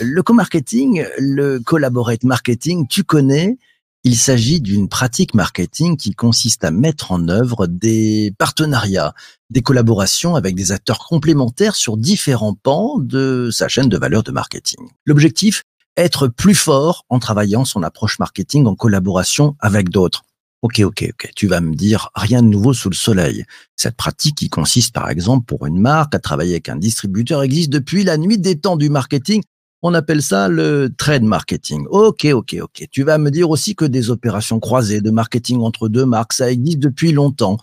Le co-marketing, le collaborate marketing, tu connais, il s'agit d'une pratique marketing qui consiste à mettre en œuvre des partenariats, des collaborations avec des acteurs complémentaires sur différents pans de sa chaîne de valeur de marketing. L'objectif, être plus fort en travaillant son approche marketing en collaboration avec d'autres. Ok, ok, ok. Tu vas me dire rien de nouveau sous le soleil. Cette pratique qui consiste par exemple pour une marque à travailler avec un distributeur existe depuis la nuit des temps du marketing. On appelle ça le trade marketing. Ok, ok, ok. Tu vas me dire aussi que des opérations croisées de marketing entre deux marques, ça existe depuis longtemps.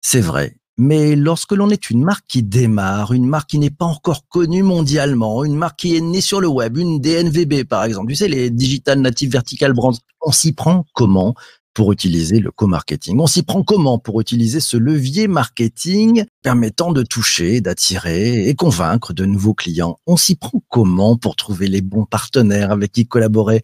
C'est vrai. Mais lorsque l'on est une marque qui démarre, une marque qui n'est pas encore connue mondialement, une marque qui est née sur le web, une DNVB par exemple, tu sais, les Digital Native Vertical Brands, on s'y prend comment pour utiliser le co-marketing? On s'y prend comment pour utiliser ce levier marketing permettant de toucher, d'attirer et convaincre de nouveaux clients? On s'y prend comment pour trouver les bons partenaires avec qui collaborer?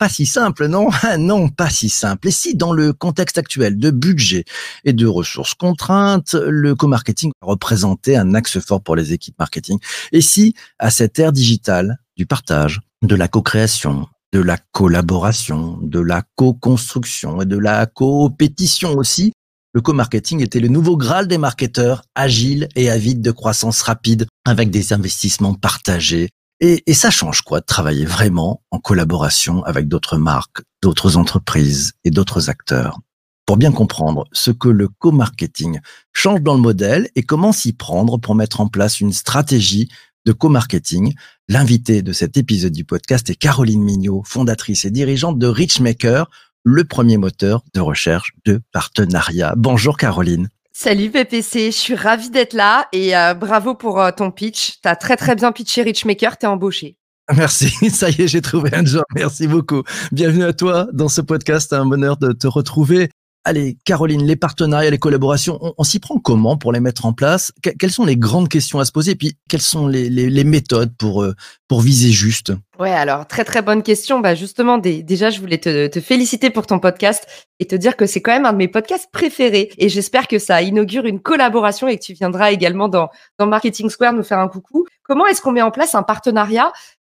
Pas si simple, non ah Non, pas si simple. Et si dans le contexte actuel de budget et de ressources contraintes, le co-marketing représentait un axe fort pour les équipes marketing? Et si, à cette ère digitale du partage, de la co-création, de la collaboration, de la co-construction et de la co-pétition aussi, le co-marketing était le nouveau graal des marketeurs, agiles et avides de croissance rapide, avec des investissements partagés, et, et, ça change quoi de travailler vraiment en collaboration avec d'autres marques, d'autres entreprises et d'autres acteurs? Pour bien comprendre ce que le co-marketing change dans le modèle et comment s'y prendre pour mettre en place une stratégie de co-marketing. L'invité de cet épisode du podcast est Caroline Mignot, fondatrice et dirigeante de Richmaker, le premier moteur de recherche de partenariat. Bonjour Caroline. Salut PPC, je suis ravie d'être là et euh, bravo pour euh, ton pitch. Tu as très très bien pitché Richmaker, t'es embauché. Merci, ça y est, j'ai trouvé un job. Merci beaucoup. Bienvenue à toi dans ce podcast. Un bonheur de te retrouver. Allez, Caroline, les partenariats, les collaborations, on, s'y prend comment pour les mettre en place? Quelles sont les grandes questions à se poser? Et puis, quelles sont les, les, méthodes pour, euh, pour viser juste? Ouais, alors très très bonne question. Bah justement, déjà, je voulais te, te féliciter pour ton podcast et te dire que c'est quand même un de mes podcasts préférés. Et j'espère que ça inaugure une collaboration et que tu viendras également dans, dans Marketing Square nous faire un coucou. Comment est-ce qu'on met en place un partenariat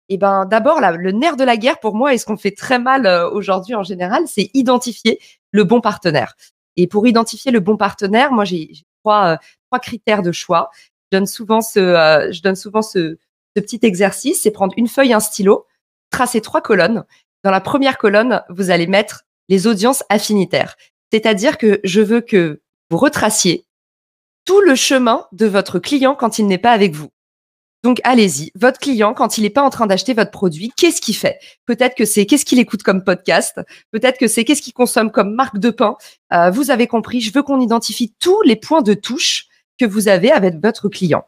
eh ben, d'abord, le nerf de la guerre pour moi et ce qu'on fait très mal euh, aujourd'hui en général, c'est identifier le bon partenaire. Et pour identifier le bon partenaire, moi, j'ai trois, euh, trois critères de choix. Je donne souvent ce, euh, je donne souvent ce petit exercice, c'est prendre une feuille, un stylo, tracer trois colonnes. Dans la première colonne, vous allez mettre les audiences affinitaires. C'est-à-dire que je veux que vous retraciez tout le chemin de votre client quand il n'est pas avec vous. Donc allez-y, votre client, quand il n'est pas en train d'acheter votre produit, qu'est-ce qu'il fait? Peut-être que c'est qu'est-ce qu'il écoute comme podcast, peut-être que c'est qu'est-ce qu'il consomme comme marque de pain? Euh, vous avez compris, je veux qu'on identifie tous les points de touche que vous avez avec votre client.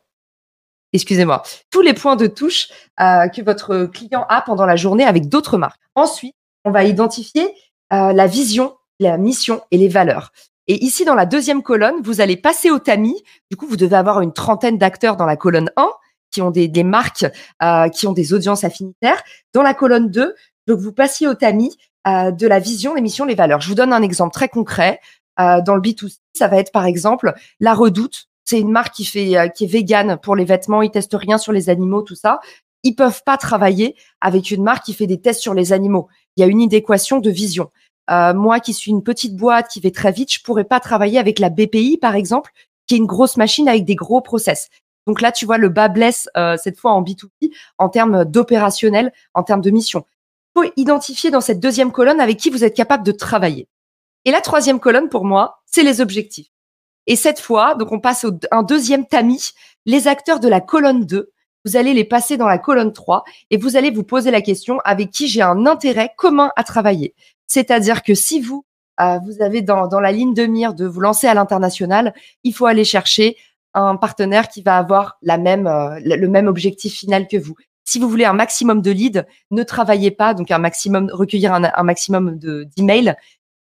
Excusez-moi, tous les points de touche euh, que votre client a pendant la journée avec d'autres marques. Ensuite, on va identifier euh, la vision, la mission et les valeurs. Et ici, dans la deuxième colonne, vous allez passer au tamis. Du coup, vous devez avoir une trentaine d'acteurs dans la colonne 1 qui ont des, marques, euh, qui ont des audiences affinitaires. Dans la colonne 2, donc vous passiez au tamis euh, de la vision, les missions, les valeurs. Je vous donne un exemple très concret. Euh, dans le B2C, ça va être par exemple la Redoute. C'est une marque qui fait qui est végane pour les vêtements, ils testent rien sur les animaux, tout ça. Ils peuvent pas travailler avec une marque qui fait des tests sur les animaux. Il y a une idéquation de vision. moi qui suis une petite boîte qui va très vite, je pourrais pas travailler avec la BPI par exemple, qui est une grosse machine avec des gros process. Donc là, tu vois, le bas blesse euh, cette fois en B2B en termes d'opérationnel, en termes de mission. Il faut identifier dans cette deuxième colonne avec qui vous êtes capable de travailler. Et la troisième colonne, pour moi, c'est les objectifs. Et cette fois, donc on passe au, un deuxième tamis, les acteurs de la colonne 2, vous allez les passer dans la colonne 3 et vous allez vous poser la question avec qui j'ai un intérêt commun à travailler. C'est-à-dire que si vous, euh, vous avez dans, dans la ligne de mire de vous lancer à l'international, il faut aller chercher un partenaire qui va avoir la même, euh, le même objectif final que vous. Si vous voulez un maximum de leads, ne travaillez pas, donc un maximum, recueillir un, maximum d'emails,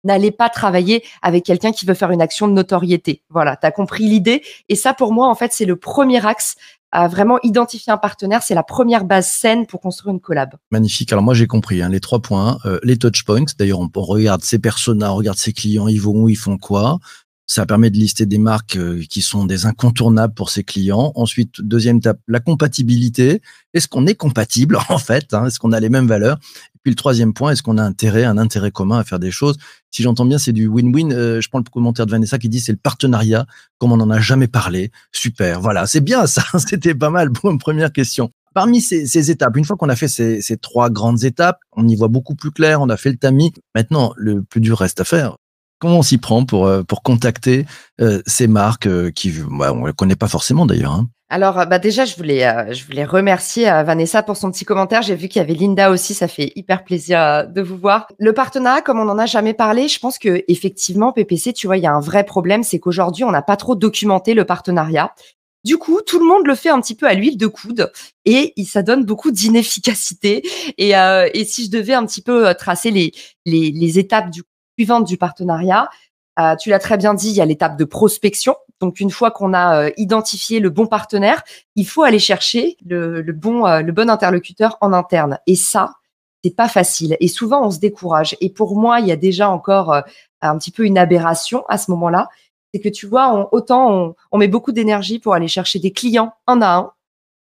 n'allez pas travailler avec quelqu'un qui veut faire une action de notoriété. Voilà, tu as compris l'idée. Et ça, pour moi, en fait, c'est le premier axe à vraiment identifier un partenaire, c'est la première base saine pour construire une collab. Magnifique. Alors moi j'ai compris hein, les trois points, euh, les touch points. D'ailleurs on, on regarde ses personas, on regarde ses clients, ils vont où, ils font quoi. Ça permet de lister des marques euh, qui sont des incontournables pour ses clients. Ensuite, deuxième étape, la compatibilité. Est-ce qu'on est compatible en fait hein? Est-ce qu'on a les mêmes valeurs? Et puis le troisième point, est-ce qu'on a intérêt, un intérêt commun à faire des choses? Si j'entends bien, c'est du win-win. Euh, je prends le commentaire de Vanessa qui dit c'est le partenariat comme on n'en a jamais parlé. Super, voilà, c'est bien ça. C'était pas mal pour une première question. Parmi ces, étapes, une fois qu'on a fait ces, ces trois grandes étapes, on y voit beaucoup plus clair, on a fait le tamis. Maintenant, le plus dur reste à faire. Comment on s'y prend pour, euh, pour contacter euh, ces marques euh, qui, bah, on ne connaît pas forcément d'ailleurs hein. Alors, bah déjà, je voulais, euh, je voulais remercier Vanessa pour son petit commentaire. J'ai vu qu'il y avait Linda aussi. Ça fait hyper plaisir de vous voir. Le partenariat, comme on n'en a jamais parlé, je pense que effectivement, PPC, tu vois, il y a un vrai problème, c'est qu'aujourd'hui, on n'a pas trop documenté le partenariat. Du coup, tout le monde le fait un petit peu à l'huile de coude et ça donne beaucoup d'inefficacité. Et, et si je devais un petit peu tracer les, les, les étapes du, suivantes du partenariat, euh, tu l'as très bien dit, il y a l'étape de prospection. Donc, une fois qu'on a euh, identifié le bon partenaire, il faut aller chercher le, bon, euh, le bon interlocuteur en interne. Et ça, c'est pas facile. Et souvent, on se décourage. Et pour moi, il y a déjà encore un petit peu une aberration à ce moment-là. C'est que tu vois, autant on, on met beaucoup d'énergie pour aller chercher des clients un à un.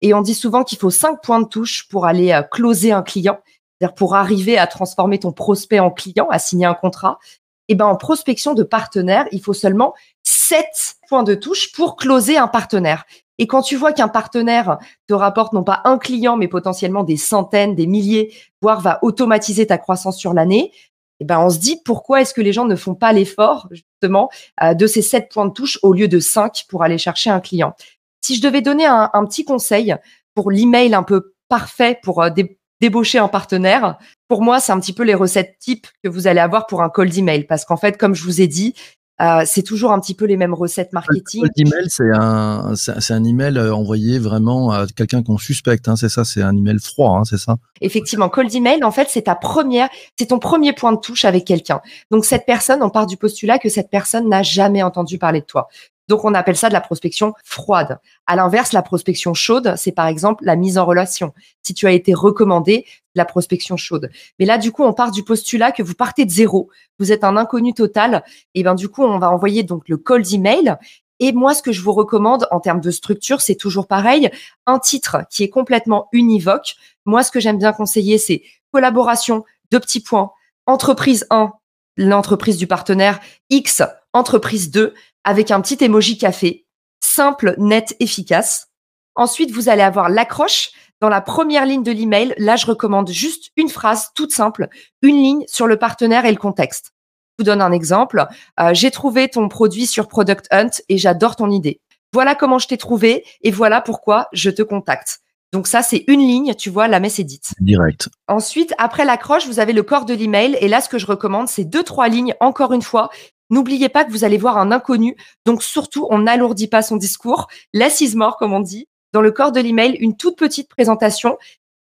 Et on dit souvent qu'il faut cinq points de touche pour aller closer un client, c'est-à-dire pour arriver à transformer ton prospect en client, à signer un contrat. Et ben en prospection de partenaires, il faut seulement sept points de touche pour closer un partenaire. Et quand tu vois qu'un partenaire te rapporte non pas un client, mais potentiellement des centaines, des milliers, voire va automatiser ta croissance sur l'année, eh ben on se dit pourquoi est-ce que les gens ne font pas l'effort justement euh, de ces sept points de touche au lieu de cinq pour aller chercher un client? Si je devais donner un, petit conseil pour l'email un peu parfait pour euh, dé- débaucher un partenaire, pour moi c'est un petit peu les recettes types que vous allez avoir pour un cold email parce qu'en fait comme je vous ai dit euh, c'est toujours un petit peu les mêmes recettes marketing. Cold email, c'est un, c'est c'est un email euh, envoyé vraiment à quelqu'un qu'on suspecte. Hein, c'est ça, c'est un email froid, hein, c'est ça. Effectivement, cold email, en fait, c'est ta première, c'est ton premier point de touche avec quelqu'un. Donc cette personne, on part du postulat que cette personne n'a jamais entendu parler de toi. Donc on appelle ça de la prospection froide. À l'inverse, la prospection chaude, c'est par exemple la mise en relation. Si tu as été recommandé, la prospection chaude. Mais là, du coup, on part du postulat que vous partez de zéro, vous êtes un inconnu total, et ben du coup, on va envoyer donc le cold email. Et moi, ce que je vous recommande en termes de structure, c'est toujours pareil, un titre qui est complètement univoque. Moi, ce que j'aime bien conseiller, c'est collaboration, deux petits points, entreprise 1, l'entreprise du partenaire, X, entreprise 2, avec un petit emoji café, simple, net, efficace. Ensuite, vous allez avoir l'accroche. Dans la première ligne de l'email, là, je recommande juste une phrase toute simple, une ligne sur le partenaire et le contexte. Je vous donne un exemple. Euh, J'ai trouvé ton produit sur Product Hunt et j'adore ton idée. Voilà comment je t'ai trouvé et voilà pourquoi je te contacte. Donc ça, c'est une ligne, tu vois, la messe est dite. Direct. Ensuite, après l'accroche, vous avez le corps de l'email. Et là, ce que je recommande, c'est deux, trois lignes. Encore une fois, n'oubliez pas que vous allez voir un inconnu. Donc surtout, on n'alourdit pas son discours. Less is more, comme on dit. Dans le corps de l'email, une toute petite présentation.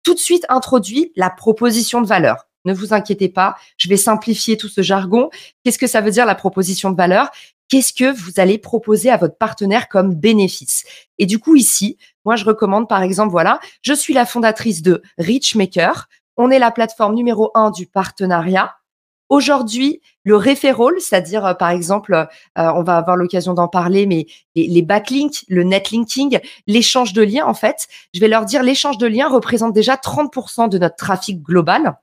Tout de suite introduit la proposition de valeur. Ne vous inquiétez pas, je vais simplifier tout ce jargon. Qu'est-ce que ça veut dire la proposition de valeur? Qu'est-ce que vous allez proposer à votre partenaire comme bénéfice? Et du coup, ici, moi, je recommande par exemple, voilà, je suis la fondatrice de Richmaker. On est la plateforme numéro un du partenariat. Aujourd'hui, le referral, c'est-à-dire euh, par exemple, euh, on va avoir l'occasion d'en parler, mais les, les backlinks, le netlinking, l'échange de liens, en fait, je vais leur dire l'échange de liens représente déjà 30% de notre trafic global.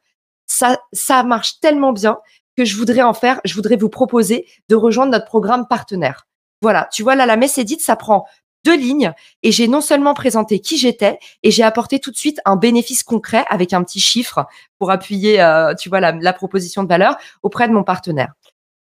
Ça, ça marche tellement bien que je voudrais en faire, je voudrais vous proposer de rejoindre notre programme partenaire. Voilà, tu vois là, la messe édite, ça prend deux lignes et j'ai non seulement présenté qui j'étais et j'ai apporté tout de suite un bénéfice concret avec un petit chiffre pour appuyer, euh, tu vois, la, la proposition de valeur auprès de mon partenaire.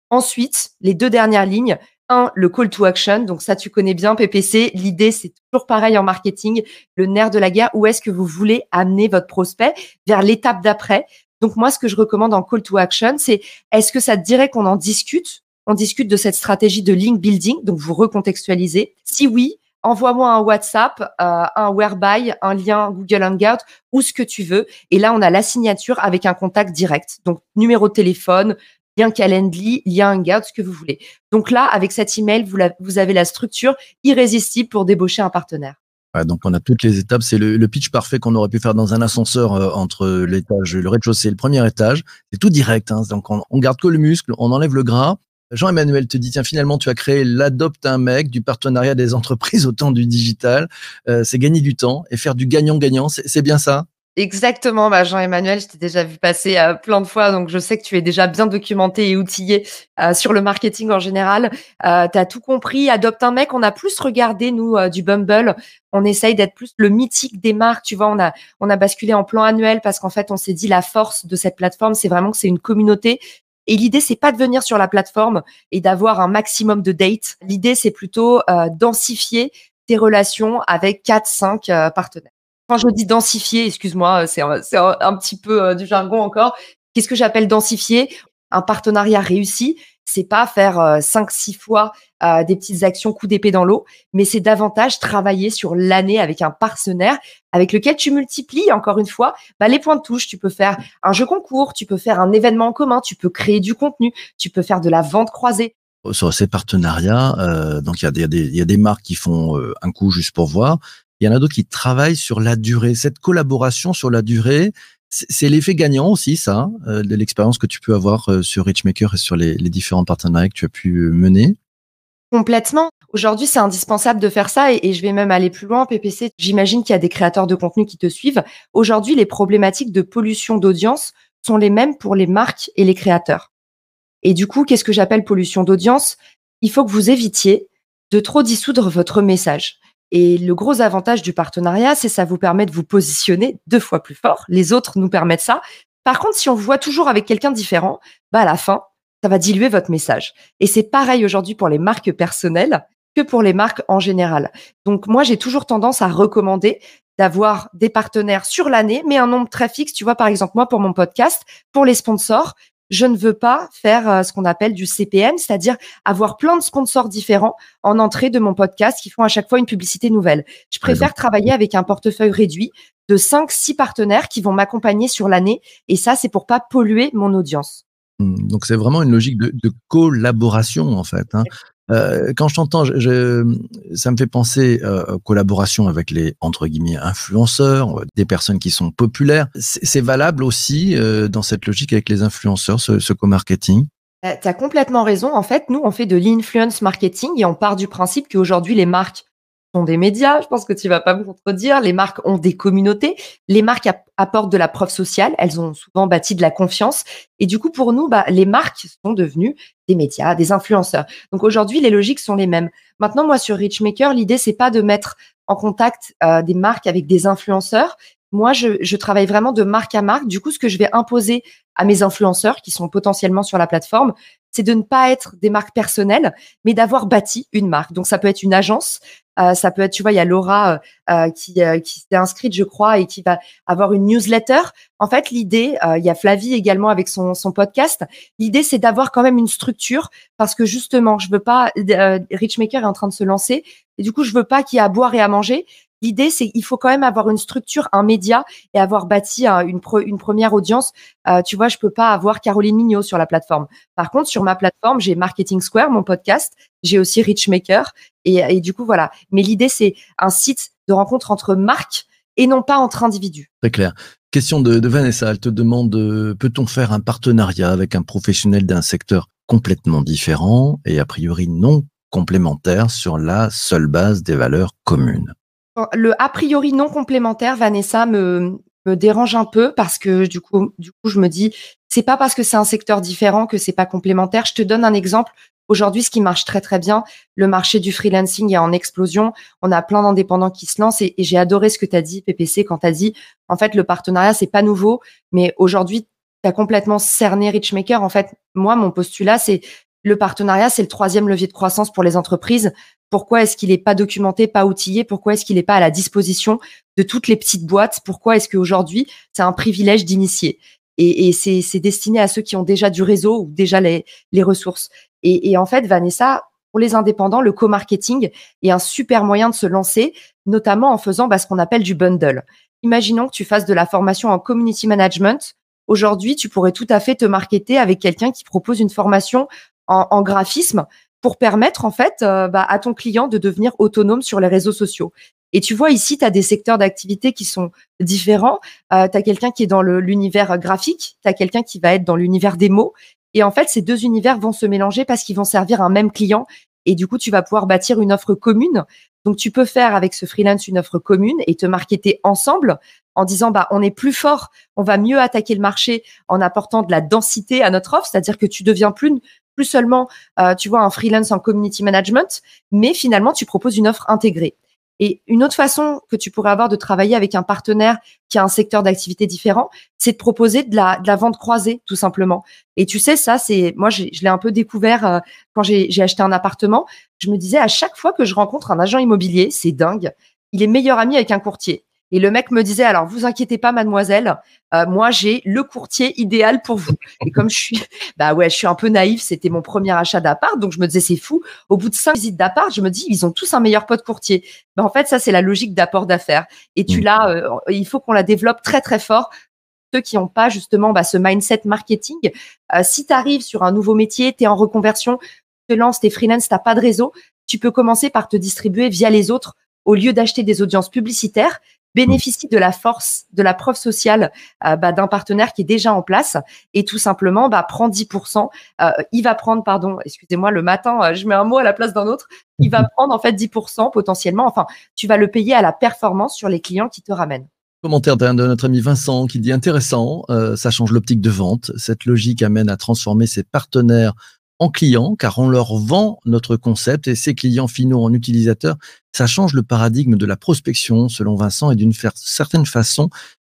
Ensuite, les deux dernières lignes. Un, le call to action. Donc ça, tu connais bien PPC. L'idée, c'est toujours pareil en marketing. Le nerf de la guerre. Où est-ce que vous voulez amener votre prospect vers l'étape d'après? Donc moi, ce que je recommande en call to action, c'est est-ce que ça te dirait qu'on en discute? On discute de cette stratégie de link building. Donc vous recontextualisez. Si oui, envoie-moi un WhatsApp, euh, un Whereby, un lien Google Hangout ou ce que tu veux. Et là, on a la signature avec un contact direct. Donc, numéro de téléphone, lien Calendly, lien Hangout, ce que vous voulez. Donc là, avec cet email, vous, vous avez la structure irrésistible pour débaucher un partenaire. Donc on a toutes les étapes. C'est le, pitch parfait qu'on aurait pu faire dans un ascenseur euh, entre l'étage, le rez-de-chaussée et le premier étage. C'est tout direct. Hein. Donc on, on garde que le muscle, on enlève le gras. Jean-Emmanuel te dit, tiens, finalement, tu as créé l'adopte un mec du partenariat des entreprises au temps du digital. Euh, c'est gagner du temps et faire du gagnant-gagnant. C'est bien ça? Exactement, bah Jean-Emmanuel, je t'ai déjà vu passer euh, plein de fois, donc je sais que tu es déjà bien documenté et outillé euh, sur le marketing en général. Euh, tu as tout compris, adopte un mec, on a plus regardé, nous, du Bumble, on essaye d'être plus le mythique des marques, tu vois, on on a basculé en plan annuel parce qu'en fait, on s'est dit la force de cette plateforme, c'est vraiment que c'est une communauté. Et l'idée, c'est pas de venir sur la plateforme et d'avoir un maximum de dates. L'idée, c'est plutôt euh, densifier tes relations avec 4-5 partenaires. Quand je dis densifier, excuse-moi, c'est un, c'est un petit peu euh, du jargon encore. Qu'est-ce que j'appelle densifier? Un partenariat réussi, c'est pas faire euh, cinq, six fois euh, des petites actions coup d'épée dans l'eau, mais c'est davantage travailler sur l'année avec un partenaire avec lequel tu multiplies encore une fois bah, les points de touche. Tu peux faire un jeu concours, tu peux faire un événement en commun, tu peux créer du contenu, tu peux faire de la vente croisée. sur ces partenariats. euh, donc il y, a des- marques qui font un coup juste pour voir. Il y en a d'autres qui travaillent sur la durée. Cette collaboration sur la durée, c'est l'effet gagnant aussi, ça, euh, de l'expérience que tu peux avoir euh, sur Richmaker et sur les, les différents partenariats que tu as pu euh, mener. Complètement. Aujourd'hui, c'est indispensable de faire ça et, et je vais même aller plus loin. PPC, j'imagine qu'il y a des créateurs de contenu qui te suivent. Aujourd'hui, les problématiques de pollution d'audience sont les mêmes pour les marques et les créateurs. Et du coup, qu'est-ce que j'appelle pollution d'audience? Il faut que vous évitiez de trop dissoudre votre message. Et le gros avantage du partenariat, c'est ça vous permet de vous positionner deux fois plus fort. Les autres nous permettent ça. Par contre, si on vous voit toujours avec quelqu'un différent, bah à la fin, ça va diluer votre message. Et c'est pareil aujourd'hui pour les marques personnelles que pour les marques en général. Donc moi, j'ai toujours tendance à recommander d'avoir des partenaires sur l'année, mais un nombre très fixe. Tu vois, par exemple, moi, pour mon podcast, pour les sponsors, je ne veux pas faire euh, ce qu'on appelle du CPM, c'est-à-dire avoir plein de sponsors différents en entrée de mon podcast qui font à chaque fois une publicité nouvelle. Je préfère travailler avec un portefeuille réduit de 5 six partenaires qui vont m'accompagner sur l'année et ça c'est pour pas polluer mon audience. Hum, Donc c'est vraiment une logique de, de collaboration en fait. hein. Euh, quand je t'entends, je, je- ça me fait penser euh, aux collaborations avec les entre guillemets influenceurs, euh, des personnes qui sont populaires. C'est valable aussi euh, dans cette logique avec les influenceurs, ce, ce co-marketing? Tu as complètement raison. En fait, nous, on fait de l'influence marketing et on part du principe qu'aujourd'hui, les marques des médias. Je pense que tu vas pas me contredire. Les marques ont des communautés. Les marques app- apportent de la preuve sociale. Elles ont souvent bâti de la confiance. Et du coup, pour nous, bah, les marques sont devenues des médias, des influenceurs. Donc aujourd'hui, les logiques sont les mêmes. Maintenant, moi, sur Richmaker, l'idée, c'est pas de mettre en contact euh, des marques avec des influenceurs. Moi, je travaille vraiment de marque à marque. Du coup, ce que je vais imposer à mes influenceurs qui sont potentiellement sur la plateforme, c'est de ne pas être des marques personnelles, mais d'avoir bâti une marque. Donc, ça peut être une agence, euh, ça peut être, tu vois, il y a Laura euh, euh, qui, euh, qui s'est inscrite, je crois, et qui va avoir une newsletter. En fait, l'idée, euh, il y a Flavie également avec son, son podcast. L'idée, c'est d'avoir quand même une structure parce que justement, je veux pas. Euh, Richmaker est en train de se lancer et du coup, je veux pas qu'il y ait à boire et à manger. L'idée, c'est qu'il faut quand même avoir une structure, un média et avoir bâti une, pre- une première audience. Euh, tu vois, je peux pas avoir Caroline Mignot sur la plateforme. Par contre, sur ma plateforme, j'ai Marketing Square, mon podcast. J'ai aussi Richmaker. Et, du coup, voilà. Mais l'idée, c'est un site de rencontre entre marques et non pas entre individus. Très clair. Question de, de Vanessa, elle te demande euh, peut-on faire un partenariat avec un professionnel d'un secteur complètement différent et a priori non complémentaire sur la seule base des valeurs communes? Le a priori non complémentaire, Vanessa, me, dérange un peu parce que du coup, du coup, je me dis, c'est pas parce que c'est un secteur différent que c'est pas complémentaire. Je te donne un exemple. Aujourd'hui, ce qui marche très très bien, le marché du freelancing est en explosion. On a plein d'indépendants qui se lancent et, et j'ai adoré ce que tu as dit, PPC, quand tu as dit, en fait, le partenariat, c'est pas nouveau, mais aujourd'hui, tu as complètement cerné Richmaker. En fait, moi, mon postulat, c'est le partenariat, c'est le troisième levier de croissance pour les entreprises. Pourquoi est-ce qu'il n'est pas documenté, pas outillé? Pourquoi est-ce qu'il n'est pas à la disposition de toutes les petites boîtes? Pourquoi est-ce qu'aujourd'hui, c'est un privilège d'initier? Et, c'est destiné à ceux qui ont déjà du réseau ou déjà les, ressources. Et, et en fait, Vanessa, pour les indépendants, le co-marketing est un super moyen de se lancer, notamment en faisant bah, ce qu'on appelle du bundle. Imaginons que tu fasses de la formation en community management. Aujourd'hui, tu pourrais tout à fait te marketer avec quelqu'un qui propose une formation en, en graphisme pour permettre en fait euh, bah, à ton client de devenir autonome sur les réseaux sociaux. Et tu vois, ici, tu as des secteurs d'activité qui sont différents. Euh, tu as quelqu'un qui est dans l'univers graphique, tu as quelqu'un qui va être dans l'univers des mots. Et en fait, ces deux univers vont se mélanger parce qu'ils vont servir un même client. Et du coup, tu vas pouvoir bâtir une offre commune. Donc, tu peux faire avec ce freelance une offre commune et te marketer ensemble en disant, bah, on est plus fort, on va mieux attaquer le marché en apportant de la densité à notre offre. C'est-à-dire que tu deviens plus, plus seulement, euh, tu vois, un freelance en community management, mais finalement, tu proposes une offre intégrée. Et une autre façon que tu pourrais avoir de travailler avec un partenaire qui a un secteur d'activité différent, c'est de proposer de la, vente croisée, tout simplement. Et tu sais, ça, c'est moi, je l'ai un peu découvert euh, quand j'ai acheté un appartement. Je me disais à chaque fois que je rencontre un agent immobilier, c'est dingue, il est meilleur ami avec un courtier. Et le mec me disait alors, vous inquiétez pas, mademoiselle, euh, moi j'ai le courtier idéal pour vous. Et comme je suis, bah ouais, je suis un peu naïf, c'était mon premier achat d'appart, donc je me disais c'est fou. Au bout de cinq visites d'appart, je me dis ils ont tous un meilleur pote courtier. Ben, en fait, ça c'est la logique d'apport d'affaires. Et tu Mm. l'as, euh, il faut qu'on la développe très très fort ceux qui n'ont pas justement bah, ce mindset marketing. Euh, si tu arrives sur un nouveau métier, tu es en reconversion, tu te lances, tu es freelance, tu pas de réseau, tu peux commencer par te distribuer via les autres au lieu d'acheter des audiences publicitaires. Bénéficie de la force, de la preuve sociale euh, bah, d'un partenaire qui est déjà en place et tout simplement bah, prend 10%. Euh, il va prendre, pardon, excusez-moi, le matin, euh, je mets un mot à la place d'un autre. Il va prendre en fait 10% potentiellement. Enfin, tu vas le payer à la performance sur les clients qui te ramènent. Commentaire d'un- de notre ami Vincent qui dit intéressant, euh, ça change l'optique de vente. Cette logique amène à transformer ses partenaires en clients car on leur vend notre concept et ses clients finaux en utilisateurs. Ça change le paradigme de la prospection selon Vincent et d'une certaine façon,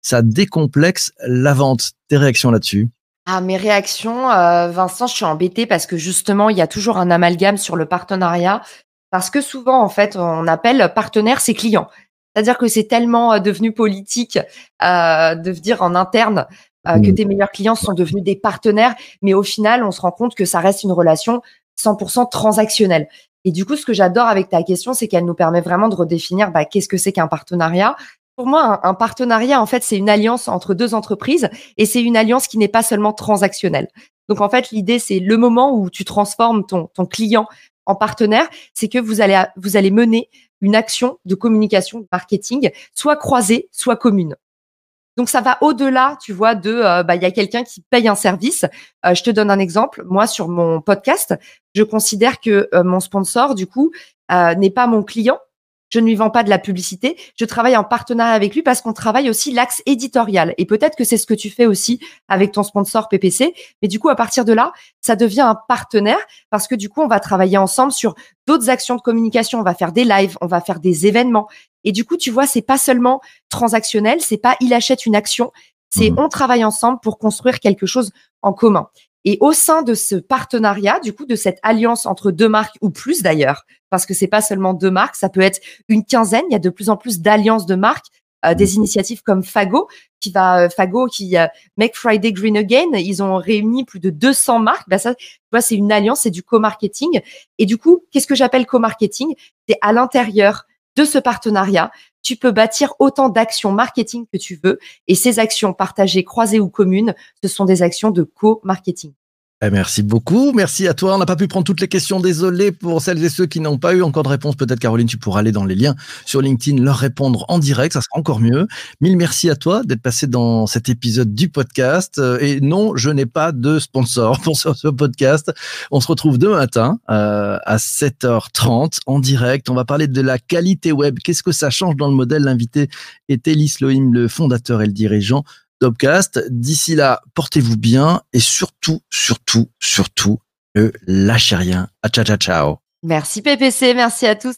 ça décomplexe la vente. Tes réactions là-dessus? Ah, mes réactions, euh, Vincent, je suis embêtée parce que justement, il y a toujours un amalgame sur le partenariat. Parce que souvent, en fait, on appelle partenaire ses clients. C'est-à-dire que c'est tellement euh, devenu politique euh, de dire en interne euh, que Mm. tes meilleurs clients sont devenus des partenaires, mais au final, on se rend compte que ça reste une relation 100% transactionnelle. Et du coup, ce que j'adore avec ta question, c'est qu'elle nous permet vraiment de redéfinir bah, qu'est-ce que c'est qu'un partenariat. Pour moi, un, un partenariat, en fait, c'est une alliance entre deux entreprises et c'est une alliance qui n'est pas seulement transactionnelle. Donc, en fait, l'idée, c'est le moment où tu transformes ton, ton client en partenaire, c'est que vous allez, vous allez mener une action de communication, de marketing, soit croisée, soit commune. Donc ça va au-delà, tu vois, de euh, bah il y a quelqu'un qui paye un service. Euh, je te donne un exemple. Moi sur mon podcast, je considère que euh, mon sponsor du coup n'est pas mon client. Je ne lui vends pas de la publicité. Je travaille en partenariat avec lui parce qu'on travaille aussi l'axe éditorial. Et peut-être que c'est ce que tu fais aussi avec ton sponsor PPC. Mais du coup, à partir de là, ça devient un partenaire parce que du coup, on va travailler ensemble sur d'autres actions de communication. On va faire des lives, on va faire des événements. Et du coup, tu vois, c'est pas seulement transactionnel, c'est pas il achète une action, c'est Mhm. on travaille ensemble pour construire quelque chose en commun. Et au sein de ce partenariat, du coup, de cette alliance entre deux marques ou plus d'ailleurs, parce que c'est pas seulement deux marques, ça peut être une quinzaine. Il y a de plus en plus d'alliances de marques, euh, des initiatives comme Fago, qui va euh, Fago qui euh, Make Friday Green Again. Ils ont réuni plus de 200 marques. Bah ça, tu vois, c'est une alliance, c'est du co-marketing. Et du coup, qu'est-ce que j'appelle co-marketing? C'est à l'intérieur de ce partenariat, tu peux bâtir autant d'actions marketing que tu veux. Et ces actions partagées, croisées ou communes, ce sont des actions de co-marketing. Eh, Merci beaucoup. Merci à toi. On n'a pas pu prendre toutes les questions. Désolé pour celles et ceux qui n'ont pas eu encore de réponse. Peut-être, Caroline, tu pourras aller dans les liens sur LinkedIn, leur répondre en direct. Ça sera encore mieux. Mille merci à toi d'être passé dans cet épisode du podcast. Euh, Et non, je n'ai pas de sponsor pour ce, podcast. On se retrouve demain matin euh, à 7h30 en direct. On va parler de la qualité web. Qu'est-ce que ça change dans le modèle? L'invité est Elis Lohim, le fondateur et le dirigeant Dopcast. D'ici là, portez-vous bien et surtout, surtout, surtout, ne lâchez rien. À ciao, ciao, ciao. Merci PPC, merci à tous.